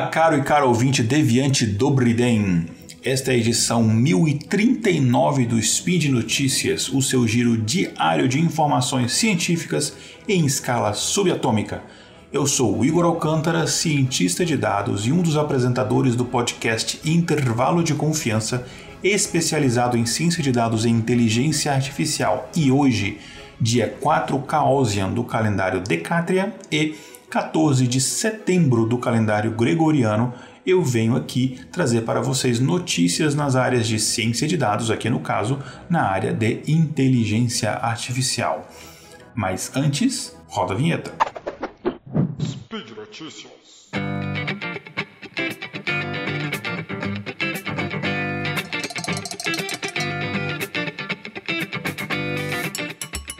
Olá, caro e caro ouvinte deviante Dobriden. Esta é a edição 1039 do Speed Notícias, o seu giro diário de informações científicas em escala subatômica. Eu sou Igor Alcântara, cientista de dados e um dos apresentadores do podcast Intervalo de Confiança, especializado em ciência de dados e inteligência artificial. E hoje, dia 4 Caosian do calendário Decátria e 14 de setembro do calendário gregoriano, eu venho aqui trazer para vocês notícias nas áreas de ciência de dados, aqui no caso, na área de inteligência artificial. Mas antes, roda a vinheta. Speed Notícias.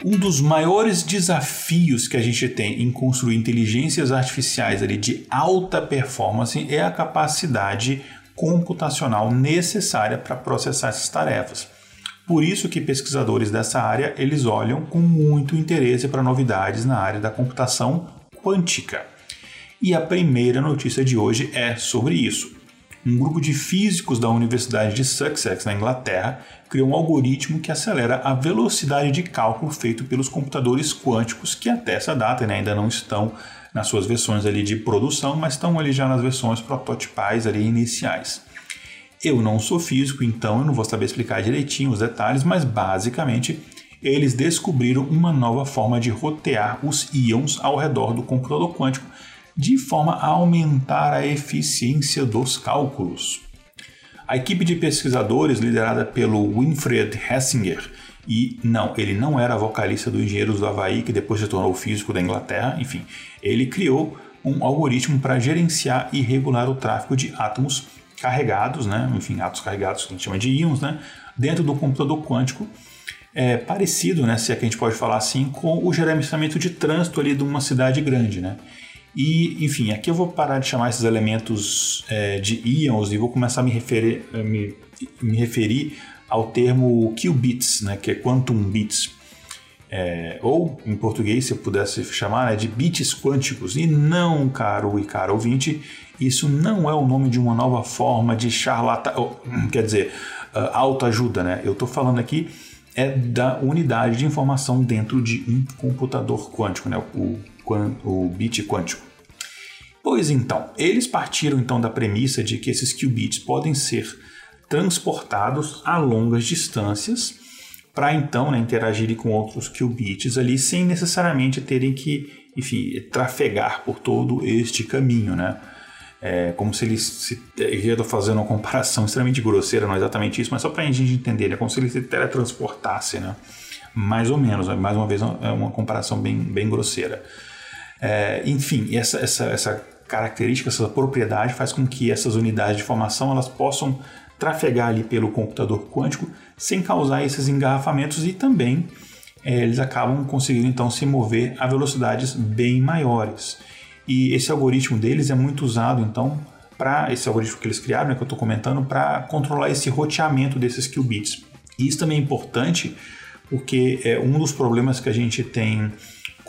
Um dos maiores desafios que a gente tem em construir inteligências artificiais ali de alta performance é a capacidade computacional necessária para processar essas tarefas. Por isso que pesquisadores dessa área eles olham com muito interesse para novidades na área da computação quântica. E a primeira notícia de hoje é sobre isso um grupo de físicos da Universidade de Sussex, na Inglaterra, criou um algoritmo que acelera a velocidade de cálculo feito pelos computadores quânticos que até essa data né, ainda não estão nas suas versões ali de produção, mas estão ali já nas versões prototipais ali iniciais. Eu não sou físico, então eu não vou saber explicar direitinho os detalhes, mas basicamente eles descobriram uma nova forma de rotear os íons ao redor do computador quântico de forma a aumentar a eficiência dos cálculos. A equipe de pesquisadores, liderada pelo Winfried Hessinger, e não, ele não era vocalista do Engenheiros do Havaí, que depois se tornou físico da Inglaterra, enfim, ele criou um algoritmo para gerenciar e regular o tráfego de átomos carregados, né, enfim, átomos carregados que a gente chama de íons, né, dentro do computador quântico, é, parecido, né, se é que a gente pode falar assim, com o gerenciamento de trânsito ali de uma cidade grande, né. E, enfim, aqui eu vou parar de chamar esses elementos é, de íons e vou começar a me referir, me, me referir ao termo qubits, né, que é quantum bits. É, ou, em português, se eu pudesse chamar, né, de bits quânticos. E não, caro e caro ouvinte, isso não é o nome de uma nova forma de charlatão, quer dizer, uh, autoajuda. Né? Eu estou falando aqui é da unidade de informação dentro de um computador quântico, né? o o bit quântico. Pois então, eles partiram então da premissa de que esses qubits podem ser transportados a longas distâncias para então né, interagirem com outros qubits ali sem necessariamente terem que, enfim, trafegar por todo este caminho, né? É, como se eles se, eu estou fazendo uma comparação extremamente grosseira, não é exatamente isso, mas só para a gente entender, é né? como se eles se teletransportassem, né? Mais ou menos, mais uma vez é uma comparação bem, bem grosseira. É, enfim, essa, essa, essa característica, essa propriedade faz com que essas unidades de formação elas possam trafegar ali pelo computador quântico sem causar esses engarrafamentos e também é, eles acabam conseguindo então se mover a velocidades bem maiores. E esse algoritmo deles é muito usado então para esse algoritmo que eles criaram, né, que eu estou comentando, para controlar esse roteamento desses qubits. E isso também é importante porque é um dos problemas que a gente tem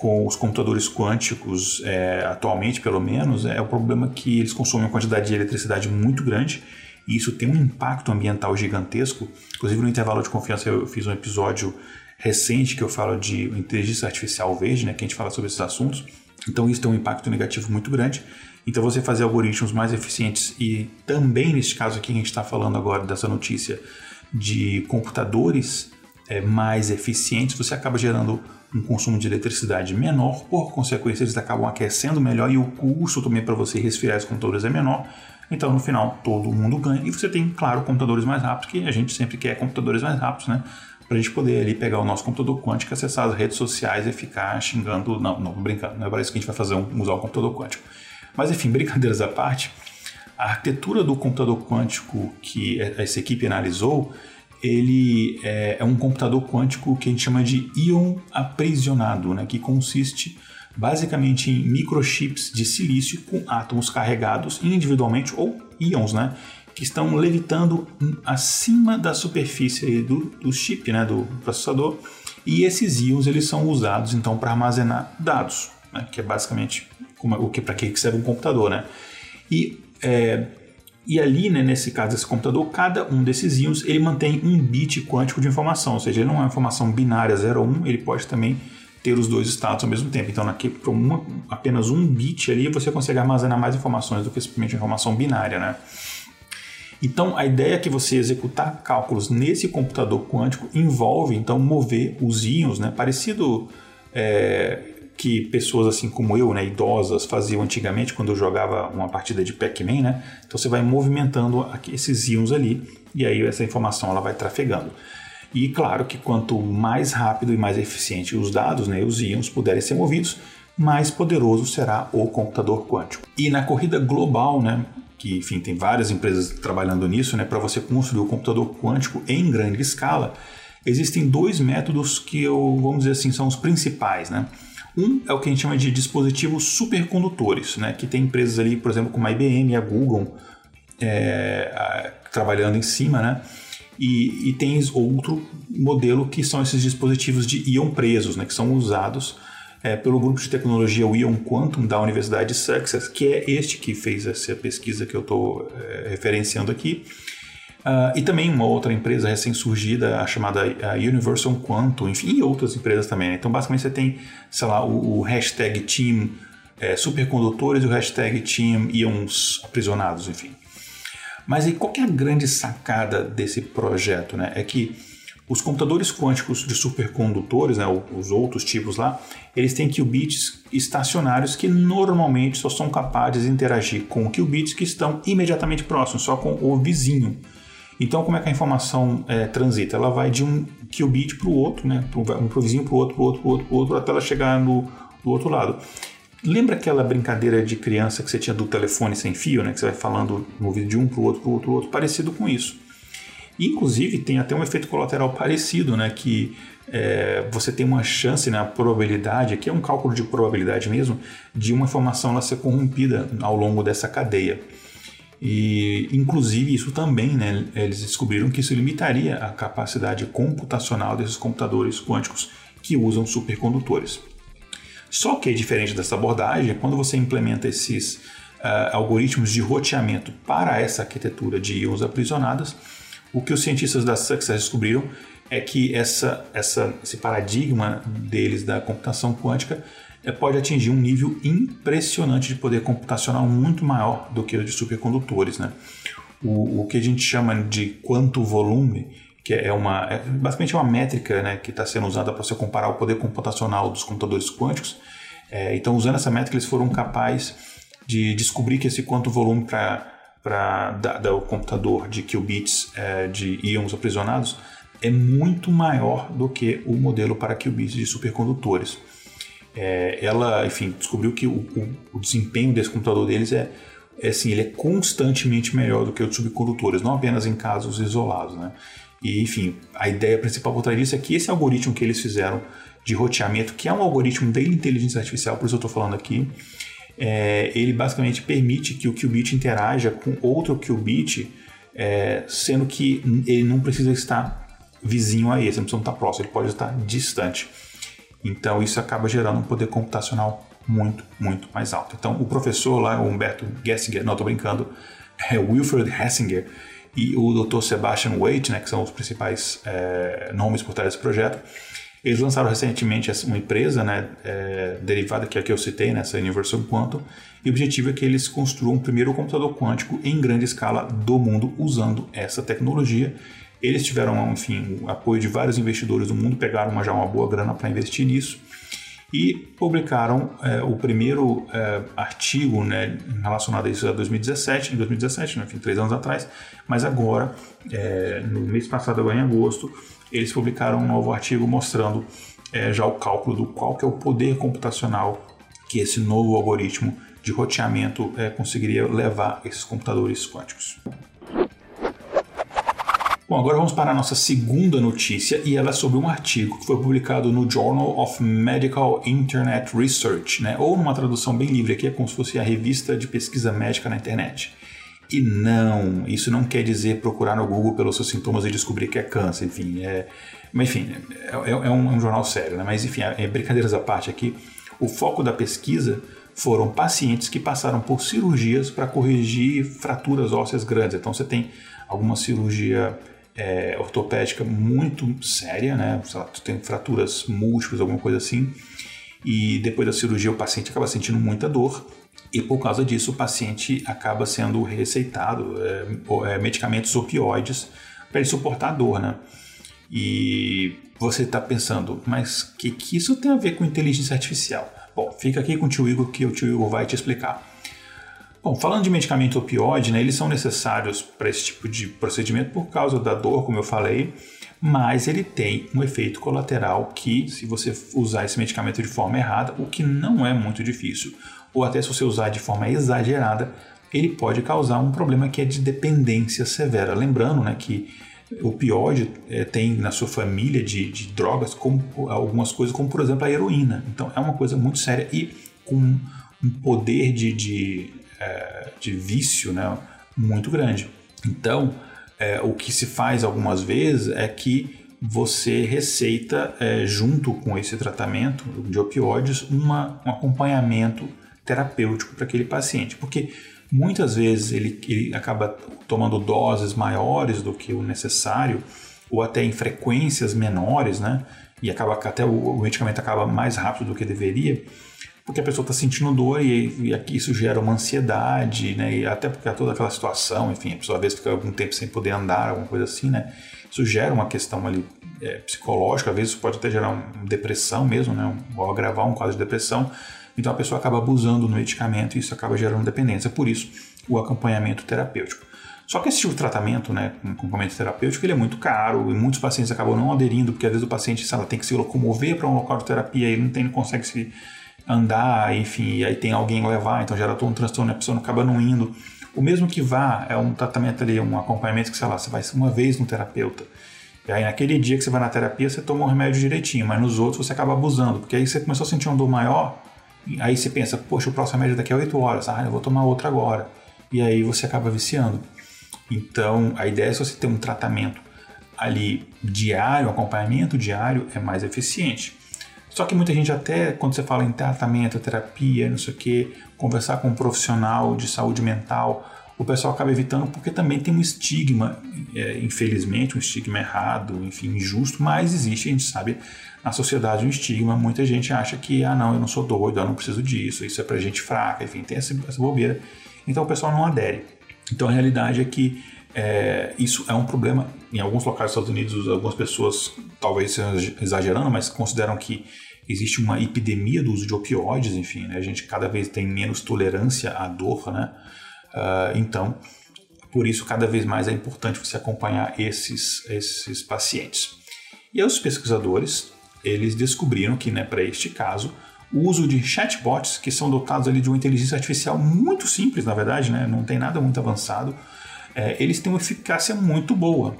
com os computadores quânticos, é, atualmente pelo menos, é o problema que eles consomem uma quantidade de eletricidade muito grande e isso tem um impacto ambiental gigantesco. Inclusive, no intervalo de confiança, eu fiz um episódio recente que eu falo de inteligência artificial verde, né, que a gente fala sobre esses assuntos. Então, isso tem um impacto negativo muito grande. Então, você fazer algoritmos mais eficientes e também, neste caso aqui, a gente está falando agora dessa notícia de computadores é, mais eficientes, você acaba gerando um consumo de eletricidade menor, por consequência eles acabam aquecendo melhor e o custo também para você resfriar os computadores é menor. Então no final todo mundo ganha e você tem, claro, computadores mais rápidos, que a gente sempre quer computadores mais rápidos, né? Para a gente poder ali pegar o nosso computador quântico, acessar as redes sociais e ficar xingando. Não, não, brincando, não é para isso que a gente vai fazer um, usar o computador quântico. Mas enfim, brincadeiras à parte, a arquitetura do computador quântico que essa equipe analisou ele é, é, um computador quântico que a gente chama de íon aprisionado, né, que consiste basicamente em microchips de silício com átomos carregados individualmente ou íons, né, que estão levitando acima da superfície do, do chip, né, do processador, e esses íons eles são usados então para armazenar dados, né, que é basicamente o que para que serve um computador, né? E É, e ali, né, nesse caso desse computador, cada um desses íons ele mantém um bit quântico de informação, ou seja, ele não é uma informação binária 0 ou 1, ele pode também ter os dois estados ao mesmo tempo. Então, aqui, para apenas um bit ali, você consegue armazenar mais informações do que simplesmente informação binária, né? Então, a ideia é que você executar cálculos nesse computador quântico envolve, então, mover os íons, né? Parecido é, que pessoas assim como eu, né, idosas, faziam antigamente quando eu jogava uma partida de Pac-Man, né? Então, você vai movimentando esses íons ali e aí essa informação ela vai trafegando. E claro que quanto mais rápido e mais eficiente os dados, né, os íons puderem ser movidos, mais poderoso será o computador quântico. E na corrida global, né, que enfim tem várias empresas trabalhando nisso, né, para você construir o computador quântico em grande escala, existem dois métodos que eu, vamos dizer assim, são os principais, né? Um é o que a gente chama de dispositivos supercondutores, né? Que tem empresas ali, por exemplo, como a IBM a Google é, trabalhando em cima, né? E, e tem outro modelo que são esses dispositivos de íon presos, né? Que são usados é, pelo grupo de tecnologia Ion Quantum da Universidade de Sussex, que é este que fez essa pesquisa que eu estou é, referenciando aqui. Uh, e também uma outra empresa recém-surgida, chamada Universal Quantum, enfim, e outras empresas também. Né? Então, basicamente, você tem, sei lá, o, o hashtag Team é, Supercondutores e o hashtag Team Ions Aprisionados, enfim. Mas aí, qual é a grande sacada desse projeto? Né? É que os computadores quânticos de supercondutores, né, os outros tipos lá, eles têm qubits estacionários que normalmente só são capazes de interagir com qubits que estão imediatamente próximos, só com o vizinho. Então, como é que a informação é, transita? Ela vai de um qubit para o outro, né, um para o vizinho, para o outro, para o outro, para o outro, outro, até ela chegar no, do outro lado. Lembra aquela brincadeira de criança que você tinha do telefone sem fio, né, que você vai falando no ouvido de um para o outro, para o outro, pro outro, parecido com isso. Inclusive, tem até um efeito colateral parecido, né? Que é, você tem uma chance, né, a probabilidade, aqui é um cálculo de probabilidade mesmo, de uma informação ela ser corrompida ao longo dessa cadeia. E, inclusive, isso também, né, eles descobriram que isso limitaria a capacidade computacional desses computadores quânticos que usam supercondutores. Só que, diferente dessa abordagem, quando você implementa esses uh, algoritmos de roteamento para essa arquitetura de íons aprisionados, o que os cientistas da Success descobriram é que essa, essa, esse paradigma deles da computação quântica é, pode atingir um nível impressionante de poder computacional muito maior do que o de supercondutores. Né? O, o que a gente chama de quanto volume, que é uma é basicamente uma métrica né, que está sendo usada para você comparar o poder computacional dos computadores quânticos. É, então, usando essa métrica, eles foram capazes de descobrir que esse quanto volume para para o computador de qubits é, de íons aprisionados é muito maior do que o modelo para qubits de supercondutores. É, ela, enfim, descobriu que o, o, o, desempenho desse computador deles é, é assim, ele é constantemente melhor do que o de subcondutores, não apenas em casos isolados, né? E, enfim, a ideia principal por trás disso é que esse algoritmo que eles fizeram de roteamento, que é um algoritmo da inteligência artificial, por isso eu estou falando aqui, é, ele basicamente permite que o qubit interaja com outro qubit, é, sendo que ele não precisa estar vizinho a esse, não precisa estar próximo, ele pode estar distante. Então isso acaba gerando um poder computacional muito, muito mais alto. Então o professor lá, o Humberto Gessinger, não estou brincando, é Wilfred Hessinger e o Dr. Sebastian Waite, né, que são os principais é, nomes por trás desse projeto, eles lançaram recentemente uma empresa né, é, derivada que é a que eu citei, né, Universal Quantum, e o objetivo é que eles construam o primeiro computador quântico em grande escala do mundo usando essa tecnologia. Eles tiveram, enfim, o apoio de vários investidores do mundo, pegaram uma, já uma boa grana para investir nisso e publicaram é, o primeiro é, artigo né, relacionado a isso em 2017, em 2017, né, enfim, três anos atrás, mas agora, é, no mês passado, em agosto, eles publicaram um novo artigo mostrando é, já o cálculo do qual que é o poder computacional que esse novo algoritmo de roteamento é, conseguiria levar esses computadores quânticos. Bom, agora vamos para a nossa segunda notícia e ela é sobre um artigo que foi publicado no Journal of Medical Internet Research, né? ou numa tradução bem livre aqui, é como se fosse a revista de pesquisa médica na internet. E não, isso não quer dizer procurar no Google pelos seus sintomas e descobrir que é câncer, enfim. É, mas enfim, é, é, é um, é um, jornal sério, né? Mas enfim, é, brincadeiras à parte aqui. O foco da pesquisa foram pacientes que passaram por cirurgias para corrigir fraturas ósseas grandes. Então você tem alguma cirurgia é, ortopédica muito séria, né? Tu tem fraturas múltiplas, alguma coisa assim, e depois da cirurgia o paciente acaba sentindo muita dor e por causa disso o paciente acaba sendo receitado é, é, medicamentos opioides para ele suportar a dor, né? E você está pensando, mas o que, que isso tem a ver com inteligência artificial? Bom, fica aqui com o tio Igor que o tio Igor vai te explicar. Bom, falando de medicamento opioide, né, eles são necessários para esse tipo de procedimento por causa da dor, como eu falei, mas ele tem um efeito colateral que, se você usar esse medicamento de forma errada, o que não é muito difícil, ou até se você usar de forma exagerada, ele pode causar um problema que é de dependência severa. Lembrando né, que o opioide é, tem na sua família de, de drogas como algumas coisas, como por exemplo a heroína. Então é uma coisa muito séria e com um poder de, de é, de vício né, muito grande. Então, é, o que se faz algumas vezes é que você receita, é, junto com esse tratamento de opioides, uma, um acompanhamento terapêutico para aquele paciente, porque muitas vezes ele, ele acaba tomando doses maiores do que o necessário, ou até em frequências menores, né? E acaba até o, o medicamento acaba mais rápido do que deveria porque a pessoa está sentindo dor e, e isso gera uma ansiedade, né? E até porque toda aquela situação, enfim, a pessoa às vezes fica algum tempo sem poder andar, alguma coisa assim, né? Isso gera uma questão ali é, psicológica, às vezes pode até gerar uma depressão mesmo, né? Ou agravar um quadro de depressão. Então a pessoa acaba abusando do medicamento e isso acaba gerando dependência. Por isso, o acompanhamento terapêutico. Só que esse tipo de tratamento, né, com acompanhamento terapêutico, ele é muito caro e muitos pacientes acabam não aderindo, porque às vezes o paciente tem que se locomover para um local de terapia e ele não, tem, não consegue se andar, enfim, e aí tem alguém levar, então gera todo um transtorno, a pessoa não acaba não indo. O mesmo que vá é um tratamento ali, um acompanhamento que, sei lá, você vai uma vez no terapeuta. E aí naquele dia que você vai na terapia, você toma um remédio direitinho, mas nos outros você acaba abusando, porque aí você começou a sentir uma dor maior, aí você pensa, poxa, o próximo remédio é daqui a 8 horas, ah, eu vou tomar outra agora. E aí você acaba viciando. Então, a ideia é se você ter um tratamento ali diário, acompanhamento diário, é mais eficiente. Só que muita gente até, quando você fala em tratamento, terapia, não sei o que, conversar com um profissional de saúde mental, o pessoal acaba evitando porque também tem um estigma, é, infelizmente, um estigma errado, enfim, injusto, mas existe, a gente sabe, na sociedade um estigma. Muita gente acha que, ah, não, eu não sou doido, eu não preciso disso, isso é pra gente fraca, enfim, tem essa, essa bobeira. Então o pessoal não adere. Então a realidade é que é, isso é um problema. Em alguns locais dos Estados Unidos, algumas pessoas, talvez exagerando, mas consideram que existe uma epidemia do uso de opioides, enfim, né? a gente cada vez tem menos tolerância à dor, né? Uh, então, por isso, cada vez mais é importante você acompanhar esses, esses pacientes. E aí, os pesquisadores, eles descobriram que, né, para este caso, o uso de chatbots, que são dotados ali de uma inteligência artificial muito simples, na verdade, né, não tem nada muito avançado, é, eles têm uma eficácia muito boa.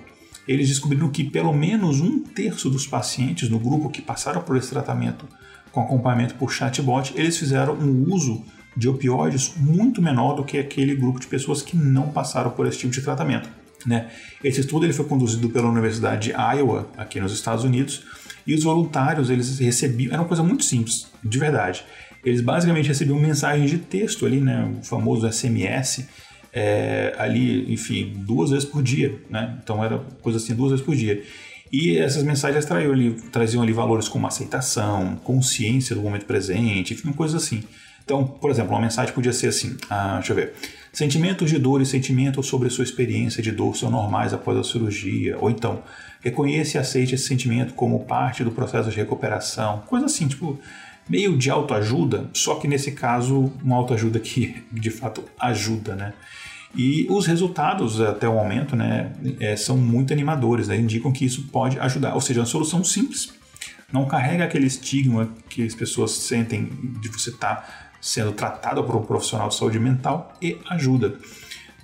Eles descobriram que pelo menos um terço dos pacientes no grupo que passaram por esse tratamento com acompanhamento por chatbot, eles fizeram um uso de opioides muito menor do que aquele grupo de pessoas que não passaram por esse tipo de tratamento. Né? Esse estudo ele foi conduzido pela Universidade de Iowa, aqui nos Estados Unidos, e os voluntários eles recebiam, era uma coisa muito simples, de verdade. Eles basicamente recebiam mensagens de texto ali, né, o famoso SMS, é, ali, enfim, duas vezes por dia, né? Então era coisa assim, duas vezes por dia. E essas mensagens traziam ali, traziam ali valores como aceitação, consciência do momento presente, enfim, coisas assim. Então, por exemplo, uma mensagem podia ser assim, ah, deixa eu ver, sentimentos de dor e sentimentos sobre sua experiência de dor são normais após a cirurgia, ou então, reconheça e aceite esse sentimento como parte do processo de recuperação, coisa assim, tipo, meio de autoajuda, só que nesse caso, uma autoajuda que de fato ajuda, né? E os resultados até o momento né, é, são muito animadores, né, indicam que isso pode ajudar. Ou seja, uma solução simples, não carrega aquele estigma que as pessoas sentem de você estar sendo tratado por um profissional de saúde mental e ajuda.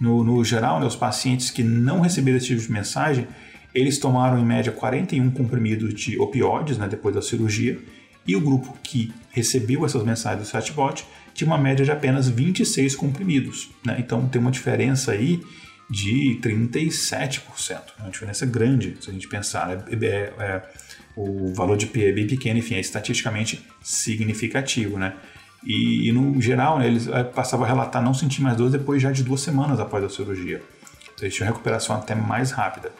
No, no geral, né, os pacientes que não receberam esse tipo de mensagem, eles tomaram em média 41 comprimidos de opioides né, depois da cirurgia e o grupo que recebeu essas mensagens do chatbot tinha uma média de apenas 26 comprimidos. Né? Então tem uma diferença aí de 37%. É uma diferença grande se a gente pensar. Né? É, é, é, o valor de P é bem pequeno, enfim, é estatisticamente significativo. Né? E, e no geral, né, eles eh, passavam a relatar não sentir mais dores depois já de duas semanas após a cirurgia. Então eles tinham recuperação até mais rápida.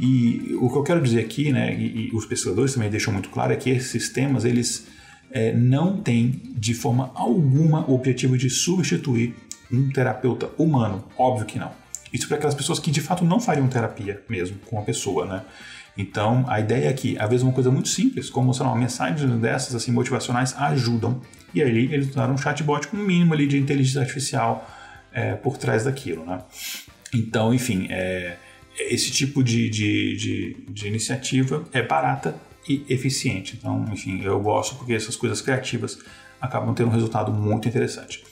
E o que eu quero dizer aqui, né, e, e os pesquisadores também deixam muito claro, é que esses sistemas eles é, não têm de forma alguma o objetivo de substituir um terapeuta humano. Óbvio que não. Isso para aquelas pessoas que de fato não fariam terapia mesmo com a pessoa, né? Então, a ideia é que, às vezes, uma coisa muito simples, como sei lá, uma mensagem dessas assim, motivacionais ajudam. E aí eles usaram um chatbot com um mínimo ali de inteligência artificial é, por trás daquilo, né? Então, enfim, é, esse tipo de, de, de, de iniciativa é barata e eficiente. Então, enfim, eu gosto porque essas coisas criativas acabam tendo um resultado muito interessante.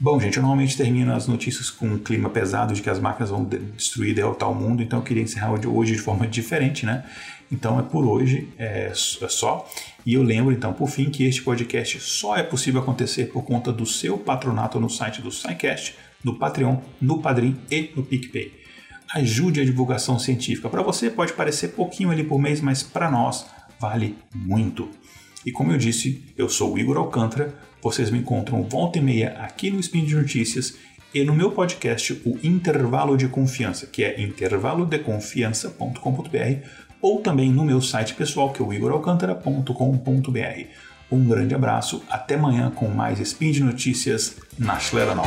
Bom, gente, eu normalmente termino as notícias com um clima pesado de que as máquinas vão destruir derrotar o mundo, então eu queria encerrar hoje de forma diferente, né? Então é por hoje, é, é só. E eu lembro, então, por fim, que este podcast só é possível acontecer por conta do seu patronato no site do SciCast, no Patreon, no Padrim e no PicPay ajude a divulgação científica. Para você pode parecer pouquinho ali por mês, mas para nós vale muito. E como eu disse, eu sou o Igor Alcântara, vocês me encontram volta e meia aqui no Spin de Notícias e no meu podcast, o Intervalo de Confiança, que é intervalodeconfiança.com.br ou também no meu site pessoal, que é o igoralcantara.com.br. Um grande abraço, até amanhã com mais Spin de Notícias na Schleranol.